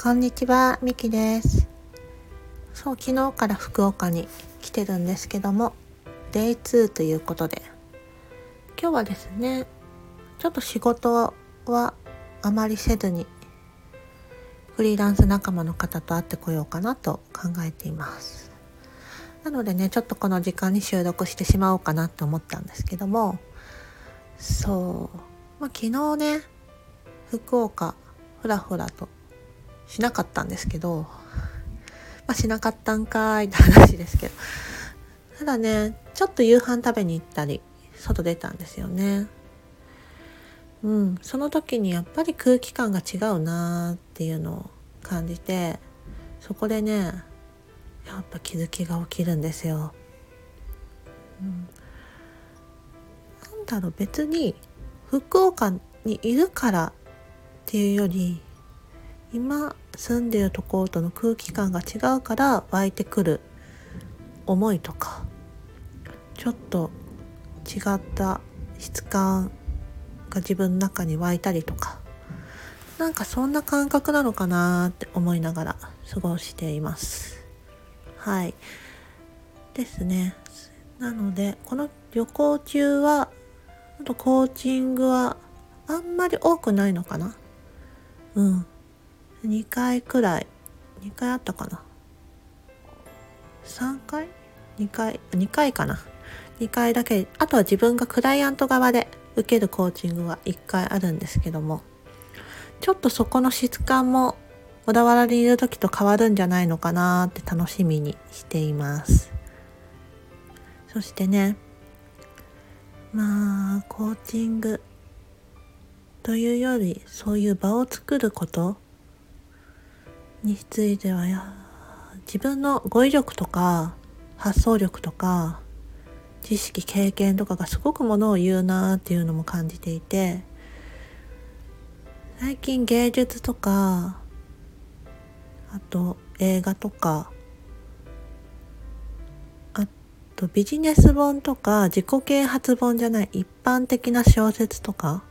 こんにちは、みきです。そう、昨日から福岡に来てるんですけども、デイ2ということで、今日はですね、ちょっと仕事はあまりせずに、フリーランス仲間の方と会ってこようかなと考えています。なのでね、ちょっとこの時間に収録してしまおうかなと思ったんですけども、そう、まあ、昨日ね、福岡、ふらふらとしなかったんですけど、まあ、しなかったんかいって話ですけど。ただね、ちょっと夕飯食べに行ったり、外出たんですよね。うん、その時にやっぱり空気感が違うなーっていうのを感じて、そこでね、やっぱ気づきが起きるんですよ。うん、なんだろう、別に福岡にいるからっていうより、今住んでるところとの空気感が違うから湧いてくる思いとかちょっと違った質感が自分の中に湧いたりとかなんかそんな感覚なのかなって思いながら過ごしています。はい。ですね。なのでこの旅行中はあとコーチングはあんまり多くないのかな。うん。2回くらい2回あったかな。3回 ?2 回？2回かな。2回だけあとは自分がクライアント側で受けるコーチングは1回あるんですけどもちょっとそこの質感も小田原にいる時と変わるんじゃないのかなって楽しみにしています。そしてねまあコーチングというよりそういう場を作ることについてはや自分の語彙力とか発想力とか知識経験とかがすごくものを言うなっていうのも感じていて最近芸術とかあと映画とかあとビジネス本とか自己啓発本じゃない一般的な小説とか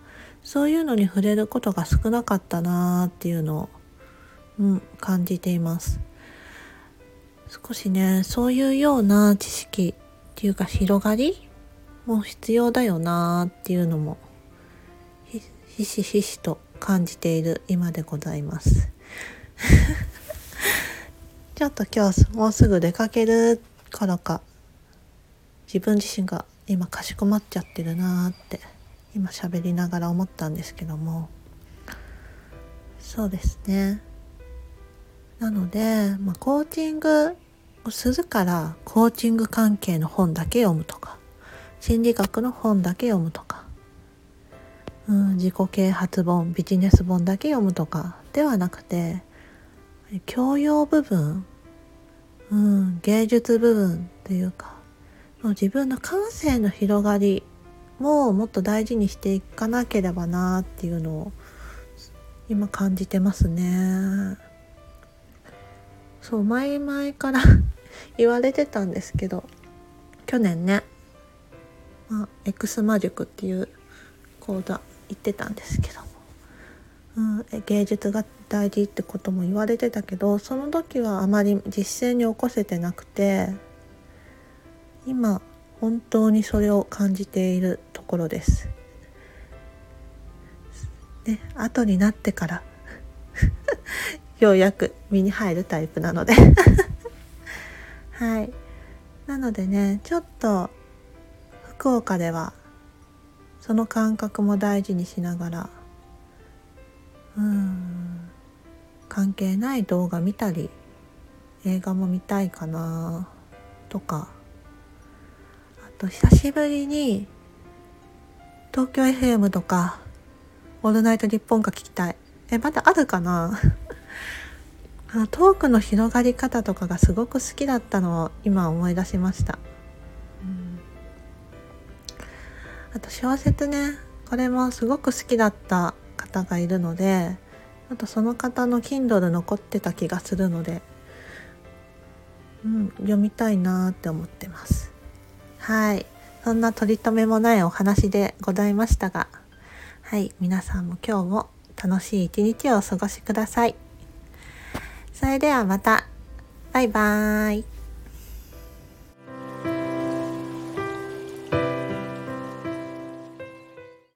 そういうのに触れることが少なかったなーっていうのをうん、感じています。少しね、そういうような知識っていうか広がりも必要だよなっていうのもひしひしと感じている今でございます。ちょっと今日もうすぐ出かけるからか自分自身が今かしこまっちゃってるなーって今喋りながら思ったんですけどもそうですねなので、まあ、コーチングをするからコーチング関係の本だけ読むとか心理学の本だけ読むとか、うん、自己啓発本ビジネス本だけ読むとかではなくて教養部分、うん、芸術部分というか自分の感性の広がりももっと大事にしていかなければなっていうのを今感じてますね。そう前々から 言われてたんですけど去年ね、まあ、エクスマ塾っていう講座行ってたんですけども、うん、芸術が大事ってことも言われてたけどその時はあまり実践に起こせてなくて今本当にそれを感じているところです。で後になってから ようやく身に入るタイプなので。はい。なのでねちょっと福岡ではその感覚も大事にしながらうん関係ない動画見たり映画も見たいかなとか。あと久しぶりに東京 FM とか「オールナイトニッポン」が聞きたい。えまだあるかな？あのトークの広がり方とかがすごく好きだったのを今思い出しました、うん、あと小説ねこれもすごく好きだった方がいるのであとその方の Kindle 残ってた気がするので、うん、読みたいなって思ってます。はい。そんな取り留めもないお話でございましたがはい。皆さんも今日も楽しい一日をお過ごしください。れではまた。バイバーイ。